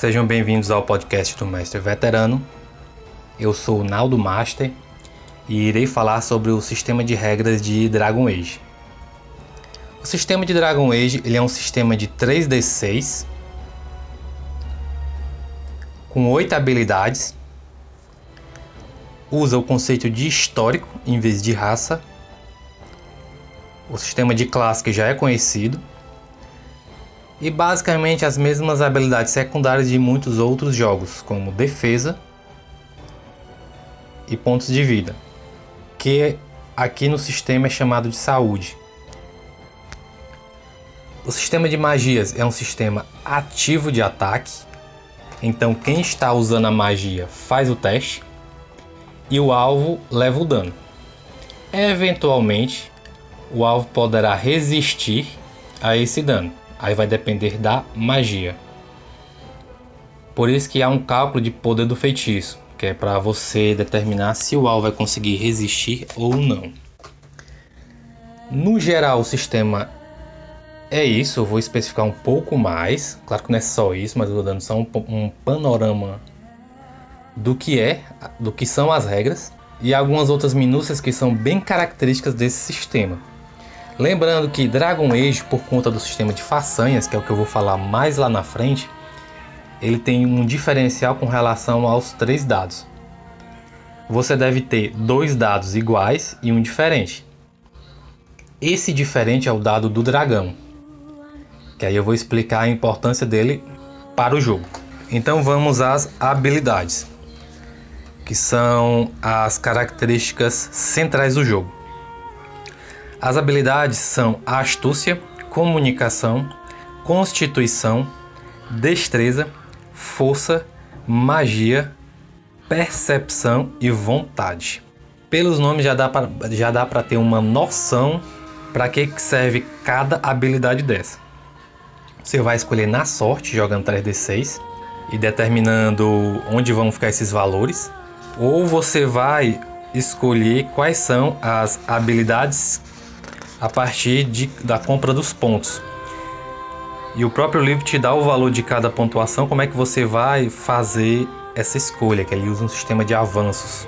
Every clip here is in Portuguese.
Sejam bem-vindos ao podcast do Mestre Veterano. Eu sou o Naldo Master e irei falar sobre o sistema de regras de Dragon Age. O sistema de Dragon Age ele é um sistema de 3d6 com 8 habilidades. Usa o conceito de histórico em vez de raça. O sistema de classe que já é conhecido e basicamente as mesmas habilidades secundárias de muitos outros jogos, como defesa e pontos de vida, que aqui no sistema é chamado de saúde. O sistema de magias é um sistema ativo de ataque, então quem está usando a magia faz o teste e o alvo leva o dano. Eventualmente, o alvo poderá resistir a esse dano. Aí vai depender da magia. Por isso que há um cálculo de poder do feitiço, que é para você determinar se o alvo vai conseguir resistir ou não. No geral, o sistema é isso. Eu vou especificar um pouco mais. Claro que não é só isso, mas eu estou dando só um, um panorama do que é, do que são as regras e algumas outras minúcias que são bem características desse sistema. Lembrando que Dragon Age, por conta do sistema de façanhas, que é o que eu vou falar mais lá na frente, ele tem um diferencial com relação aos três dados. Você deve ter dois dados iguais e um diferente. Esse diferente é o dado do dragão, que aí eu vou explicar a importância dele para o jogo. Então vamos às habilidades, que são as características centrais do jogo. As habilidades são astúcia, comunicação, constituição, destreza, força, magia, percepção e vontade. Pelos nomes já dá para já dá para ter uma noção para que serve cada habilidade dessa. Você vai escolher na sorte jogando 3d6 e determinando onde vão ficar esses valores, ou você vai escolher quais são as habilidades a partir de, da compra dos pontos. E o próprio livro te dá o valor de cada pontuação, como é que você vai fazer essa escolha, que ele usa um sistema de avanços.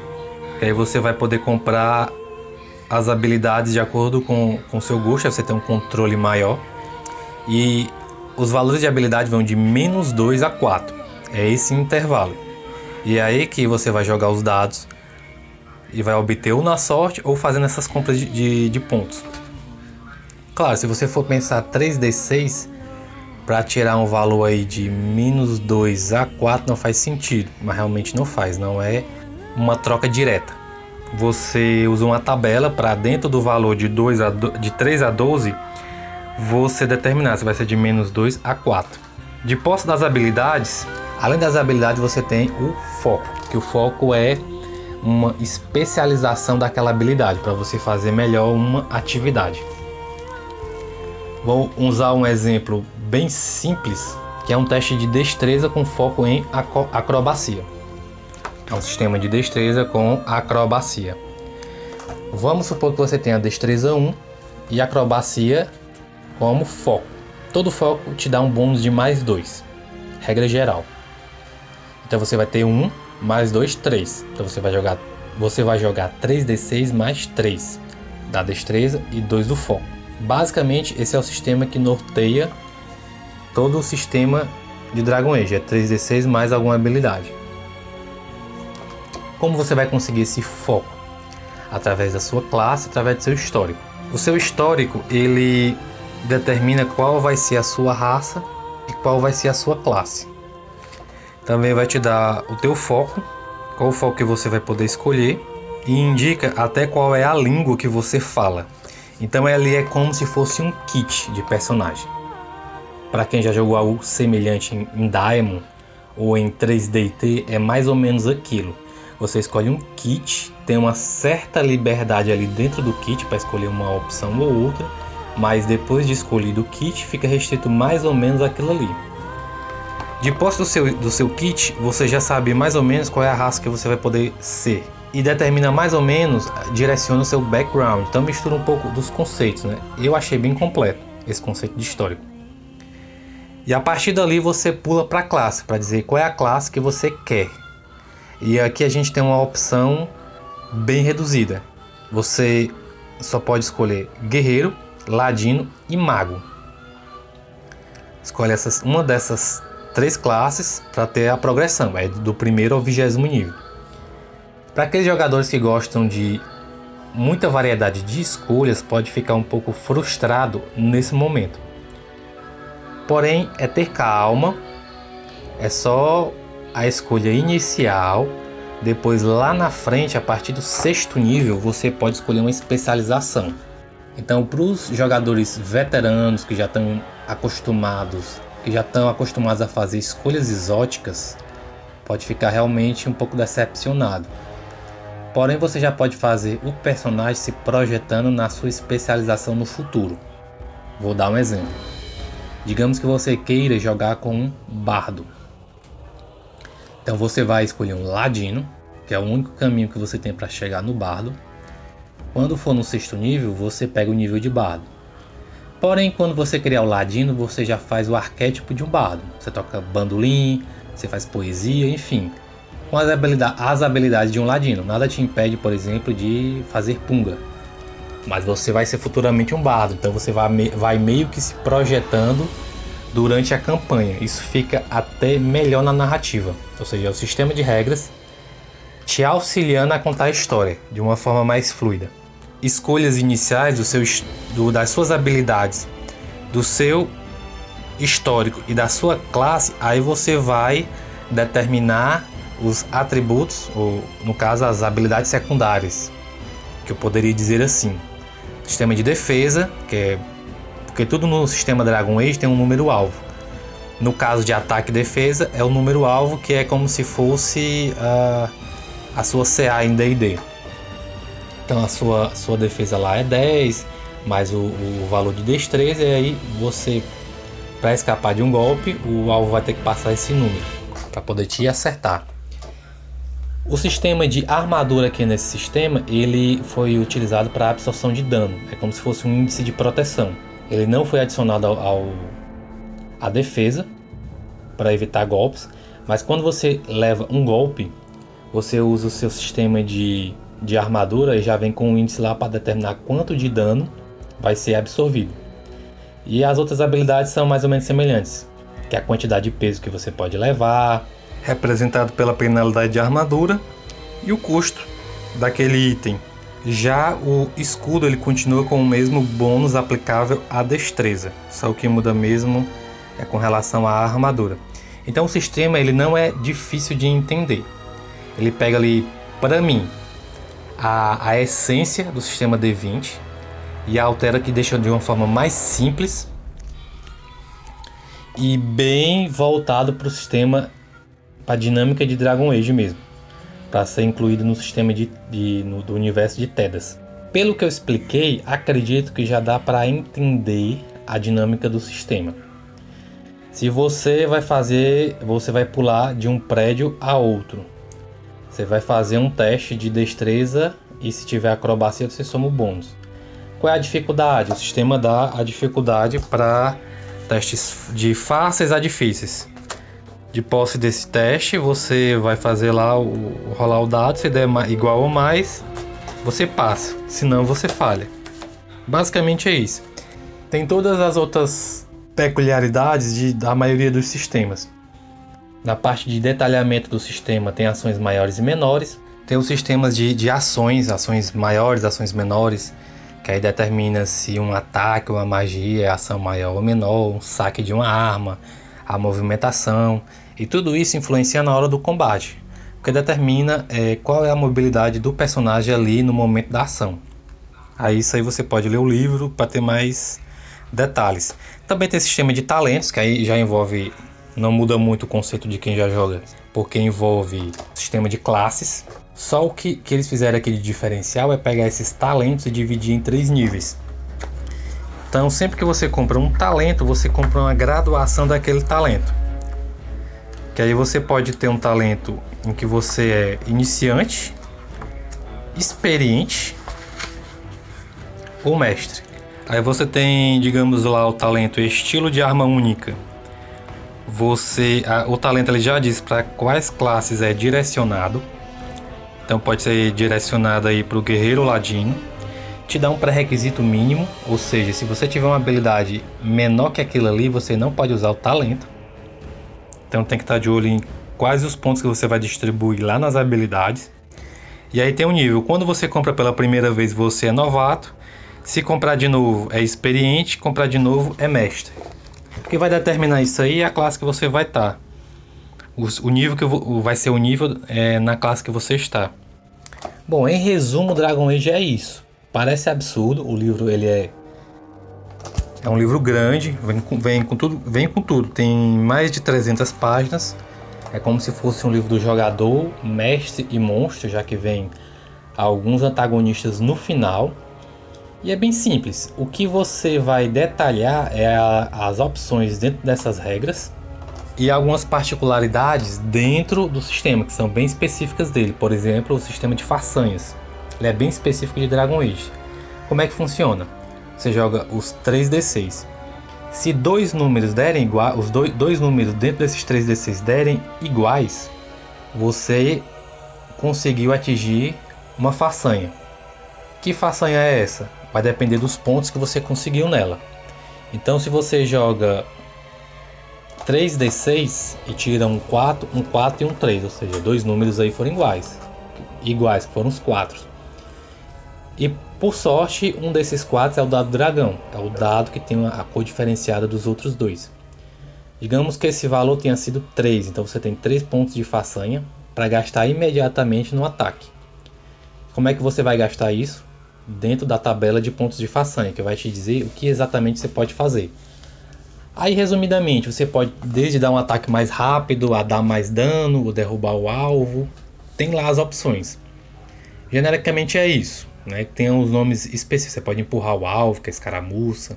Que aí você vai poder comprar as habilidades de acordo com o seu gosto, aí você tem um controle maior. E os valores de habilidade vão de menos 2 a 4. É esse intervalo. E é aí que você vai jogar os dados e vai obter ou na sorte ou fazendo essas compras de, de, de pontos. Claro, se você for pensar 3d6 para tirar um valor aí de menos 2 a 4 não faz sentido, mas realmente não faz, não é uma troca direta. Você usa uma tabela para dentro do valor de, 2 a do, de 3 a 12 você determinar se vai ser de menos 2 a 4. De posse das habilidades, além das habilidades você tem o foco, que o foco é uma especialização daquela habilidade para você fazer melhor uma atividade. Vou usar um exemplo bem simples, que é um teste de destreza com foco em acrobacia. É um sistema de destreza com acrobacia. Vamos supor que você tenha destreza 1 e acrobacia como foco. Todo foco te dá um bônus de mais 2, regra geral. Então você vai ter 1 mais 2, 3. Então você vai jogar você vai jogar 3d6 mais 3 da destreza e 2 do foco. Basicamente, esse é o sistema que norteia todo o sistema de Dragon Age. É 3d6 mais alguma habilidade. Como você vai conseguir esse foco? Através da sua classe, através do seu histórico. O seu histórico, ele determina qual vai ser a sua raça e qual vai ser a sua classe. Também vai te dar o teu foco, qual o foco que você vai poder escolher e indica até qual é a língua que você fala. Então ele é como se fosse um kit de personagem. Para quem já jogou algo semelhante em, Diamond ou em 3DT, é mais ou menos aquilo. Você escolhe um kit, tem uma certa liberdade ali dentro do kit para escolher uma opção ou outra, mas depois de escolhido o kit, fica restrito mais ou menos aquilo ali. De posse do seu, do seu kit, você já sabe mais ou menos qual é a raça que você vai poder ser e determina mais ou menos, direciona o seu background. Então mistura um pouco dos conceitos, né? Eu achei bem completo esse conceito de histórico. E a partir dali você pula para a classe, para dizer qual é a classe que você quer. E aqui a gente tem uma opção bem reduzida. Você só pode escolher guerreiro, ladino e mago. Escolhe essas, uma dessas três classes para ter a progressão, é do primeiro ao vigésimo nível. Para aqueles jogadores que gostam de muita variedade de escolhas, pode ficar um pouco frustrado nesse momento. Porém, é ter calma, é só a escolha inicial. Depois, lá na frente, a partir do sexto nível, você pode escolher uma especialização. Então, para os jogadores veteranos que já estão acostumados, que já estão acostumados a fazer escolhas exóticas, pode ficar realmente um pouco decepcionado. Porém, você já pode fazer o personagem se projetando na sua especialização no futuro. Vou dar um exemplo. Digamos que você queira jogar com um bardo. Então você vai escolher um ladino, que é o único caminho que você tem para chegar no bardo. Quando for no sexto nível, você pega o nível de bardo. Porém, quando você criar o ladino, você já faz o arquétipo de um bardo. Você toca bandolim, você faz poesia, enfim com as, habilidade, as habilidades de um ladino. Nada te impede, por exemplo, de fazer punga. Mas você vai ser futuramente um bardo, então você vai, vai meio que se projetando durante a campanha. Isso fica até melhor na narrativa. Ou seja, é o sistema de regras te auxiliando a contar a história de uma forma mais fluida. Escolhas iniciais do seu, do, das suas habilidades, do seu histórico e da sua classe, aí você vai determinar os atributos, ou no caso as habilidades secundárias, que eu poderia dizer assim. Sistema de defesa, que é porque tudo no sistema Dragon Age tem um número alvo. No caso de ataque e defesa é o número alvo que é como se fosse uh, a sua CA em D&D. Então a sua, sua defesa lá é 10, mais o, o valor de destreza e aí você para escapar de um golpe, o alvo vai ter que passar esse número para poder te acertar. O sistema de armadura aqui nesse sistema, ele foi utilizado para absorção de dano. É como se fosse um índice de proteção. Ele não foi adicionado ao, ao à defesa para evitar golpes, mas quando você leva um golpe, você usa o seu sistema de, de armadura e já vem com um índice lá para determinar quanto de dano vai ser absorvido. E as outras habilidades são mais ou menos semelhantes, que é a quantidade de peso que você pode levar, representado pela penalidade de armadura, e o custo daquele item. Já o escudo ele continua com o mesmo bônus aplicável à destreza, só o que muda mesmo é com relação à armadura. Então o sistema ele não é difícil de entender. Ele pega ali, para mim, a, a essência do sistema D20 e altera que deixa de uma forma mais simples e bem voltado para o sistema a dinâmica de Dragon Age mesmo, para ser incluído no sistema de, de no, do universo de Tedas. Pelo que eu expliquei, acredito que já dá para entender a dinâmica do sistema. Se você vai fazer, você vai pular de um prédio a outro. Você vai fazer um teste de destreza e se tiver acrobacia você soma o bônus. Qual é a dificuldade? O sistema dá a dificuldade para testes de fáceis a difíceis de posse desse teste, você vai fazer lá o rolar o dado, se der igual ou mais, você passa, senão você falha. Basicamente é isso. Tem todas as outras peculiaridades de, da maioria dos sistemas. Na parte de detalhamento do sistema tem ações maiores e menores. Tem os sistemas de, de ações, ações maiores, ações menores, que aí determina se um ataque uma magia é ação maior ou menor, um saque de uma arma, a movimentação. E tudo isso influencia na hora do combate, porque determina é, qual é a mobilidade do personagem ali no momento da ação. Aí isso aí você pode ler o livro para ter mais detalhes. Também tem sistema de talentos, que aí já envolve, não muda muito o conceito de quem já joga, porque envolve sistema de classes. Só o que, que eles fizeram aqui de diferencial é pegar esses talentos e dividir em três níveis. Então, sempre que você compra um talento, você compra uma graduação daquele talento. Que aí você pode ter um talento em que você é iniciante, experiente ou mestre. Aí você tem, digamos lá, o talento estilo de arma única. você a, o talento ele já diz para quais classes é direcionado. Então pode ser direcionado aí para o guerreiro ladino. Te dá um pré-requisito mínimo, ou seja, se você tiver uma habilidade menor que aquilo ali, você não pode usar o talento. Então tem que estar de olho em quais os pontos que você vai distribuir lá nas habilidades. E aí tem um nível. Quando você compra pela primeira vez, você é novato. Se comprar de novo é experiente, comprar de novo é mestre. O que vai determinar isso aí é a classe que você vai estar. O, o, nível que vai ser o nível é, na classe que você está. Bom, em resumo, Dragon Age é isso. Parece absurdo, o livro ele é é um livro grande, vem com, vem com tudo, vem com tudo. Tem mais de 300 páginas. É como se fosse um livro do jogador, mestre e monstro, já que vem alguns antagonistas no final. E é bem simples. O que você vai detalhar é a, as opções dentro dessas regras e algumas particularidades dentro do sistema que são bem específicas dele. Por exemplo, o sistema de façanhas. Ele é bem específico de Dragon Age. Como é que funciona? Você joga os 3d6. Se dois números derem igual, os dois, dois números dentro desses 3d6 derem iguais, você conseguiu atingir uma façanha. Que façanha é essa? vai depender dos pontos que você conseguiu nela. Então, se você joga 3d6 e tira um 4, um 4 e um 3, ou seja, dois números aí foram iguais. Iguais, foram os 4. E por sorte, um desses 4 é o dado dragão, é o dado que tem a cor diferenciada dos outros dois. Digamos que esse valor tenha sido 3, então você tem 3 pontos de façanha para gastar imediatamente no ataque. Como é que você vai gastar isso? dentro da tabela de pontos de façanha, que vai te dizer o que exatamente você pode fazer. Aí, resumidamente, você pode desde dar um ataque mais rápido, a dar mais dano, ou derrubar o alvo. Tem lá as opções. Genericamente é isso. Né? Tem os nomes específicos. Você pode empurrar o alvo, que é escaramuça.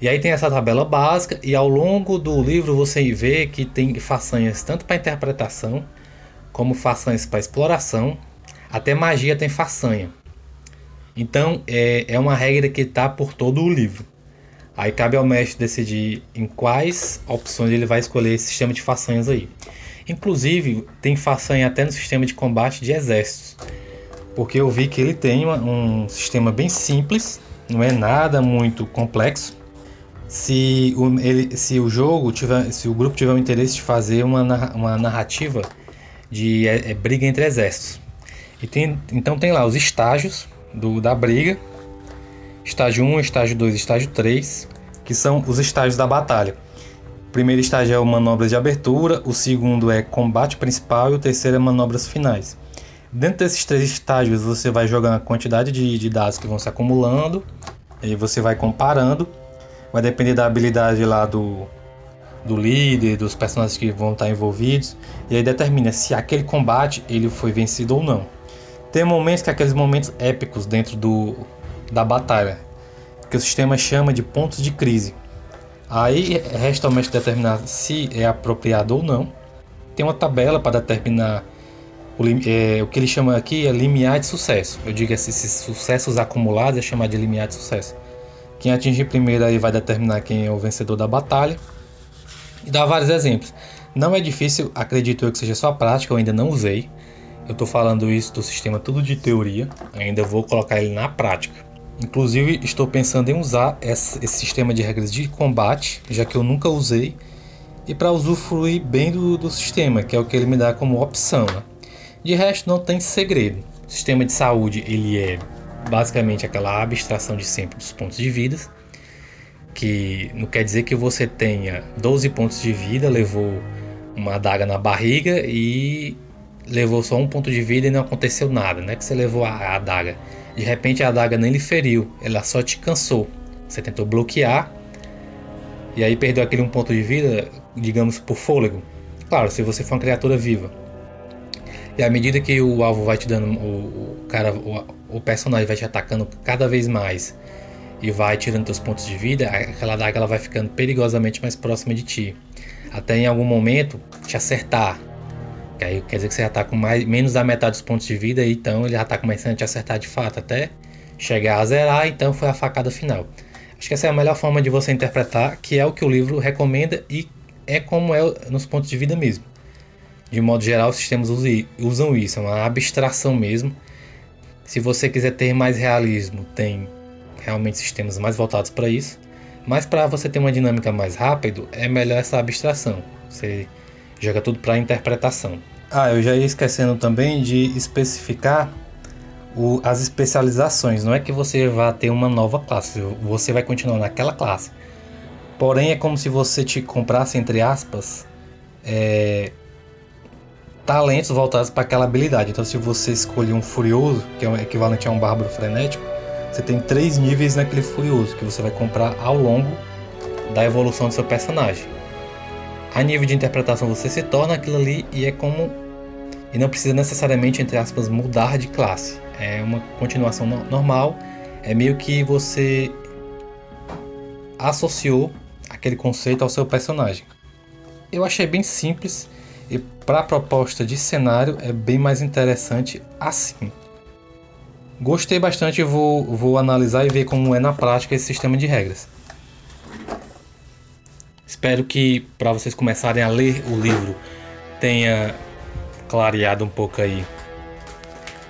E aí tem essa tabela básica, e ao longo do livro você vê que tem façanhas tanto para interpretação, como façanhas para exploração. Até magia tem façanha. Então é, é uma regra que está por todo o livro. Aí cabe ao mestre decidir em quais opções ele vai escolher esse sistema de façanhas aí. Inclusive, tem façanha até no sistema de combate de exércitos. Porque eu vi que ele tem um sistema bem simples, não é nada muito complexo. Se o, ele, se o jogo tiver, se o grupo tiver o interesse de fazer uma, uma narrativa de é, é, briga entre exércitos. E tem, então tem lá os estágios do, da briga, estágio 1, estágio 2 estágio 3, que são os estágios da batalha. O primeiro estágio é o manobras de abertura, o segundo é combate principal e o terceiro é manobras finais. Dentro desses três estágios você vai jogando a quantidade de, de dados que vão se acumulando, e você vai comparando, vai depender da habilidade lá do, do líder, dos personagens que vão estar envolvidos, e aí determina se aquele combate ele foi vencido ou não. Tem momentos que aqueles momentos épicos dentro do, da batalha, que o sistema chama de pontos de crise. Aí resta ao mestre determinar se é apropriado ou não. Tem uma tabela para determinar o, é, o que ele chama aqui é limiar de sucesso. Eu digo esses, esses sucessos acumulados é chamado de limiar de sucesso. Quem atingir primeiro aí vai determinar quem é o vencedor da batalha. E dá vários exemplos. Não é difícil, acredito eu que seja só prática, eu ainda não usei. Eu estou falando isso do sistema tudo de teoria, ainda vou colocar ele na prática. Inclusive, estou pensando em usar esse sistema de regras de combate, já que eu nunca usei, e para usufruir bem do, do, sistema, que é o que ele me dá como opção. Né? De resto, não tem segredo. O sistema de saúde ele é basicamente aquela abstração de sempre dos pontos de vida, que não quer dizer que você tenha 12 pontos de vida, levou uma adaga na barriga e levou só um ponto de vida e não aconteceu nada, não é que você levou a adaga. De repente a adaga nem lhe feriu, ela só te cansou. Você tentou bloquear e aí perdeu aquele um ponto de vida, digamos, por fôlego. Claro, se você for uma criatura viva. E à medida que o alvo vai te dando, o, o cara, o, o, personagem vai te atacando cada vez mais e vai tirando seus pontos de vida, aquela adaga ela vai ficando perigosamente mais próxima de ti. Até em algum momento te acertar, que aí quer dizer que você já está com mais, menos da metade dos pontos de vida, então ele já está começando a te acertar de fato até chegar a zerar, então foi a facada final. Acho que essa é a melhor forma de você interpretar, que é o que o livro recomenda e é como é nos pontos de vida mesmo. De modo geral, os sistemas usam isso, é uma abstração mesmo. Se você quiser ter mais realismo, tem realmente sistemas mais voltados para isso. Mas para você ter uma dinâmica mais rápido, é melhor essa abstração. Você joga tudo para interpretação. Ah, eu já ia esquecendo também de especificar o, as especializações. Não é que você vá ter uma nova classe, você vai continuar naquela classe. Porém, é como se você te comprasse, entre aspas, é, talentos voltados para aquela habilidade. Então, se você escolher um Furioso, que é o equivalente a um Bárbaro Frenético, você tem três níveis naquele Furioso que você vai comprar ao longo da evolução do seu personagem. A nível de interpretação você se torna aquilo ali e é como e não precisa necessariamente entre aspas mudar de classe. É uma continuação no normal. É meio que você associou aquele conceito ao seu personagem. Eu achei bem simples e para a proposta de cenário é bem mais interessante assim. Gostei bastante vou, vou analisar e ver como é na prática esse sistema de regras. Espero que para vocês começarem a ler o livro tenha clareado um pouco aí.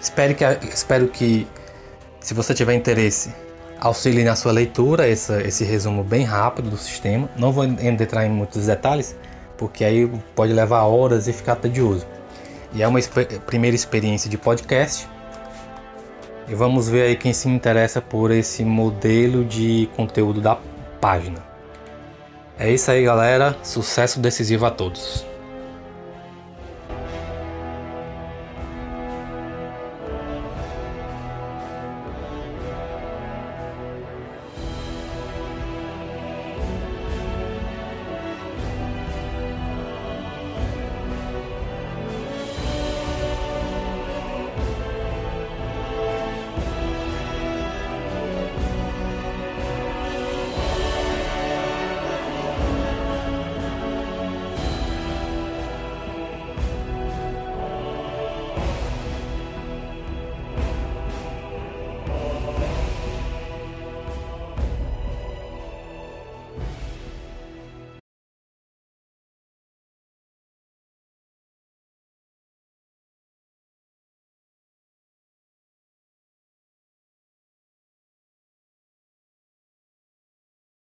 Espero que, espero que se você tiver interesse, auxilie na sua leitura essa, esse resumo bem rápido do sistema. Não vou entrar em muitos detalhes, porque aí pode levar horas e ficar tedioso. E é uma primeira experiência de podcast. E vamos ver aí quem se interessa por esse modelo de conteúdo da página. É isso aí, galera. Sucesso decisivo a todos.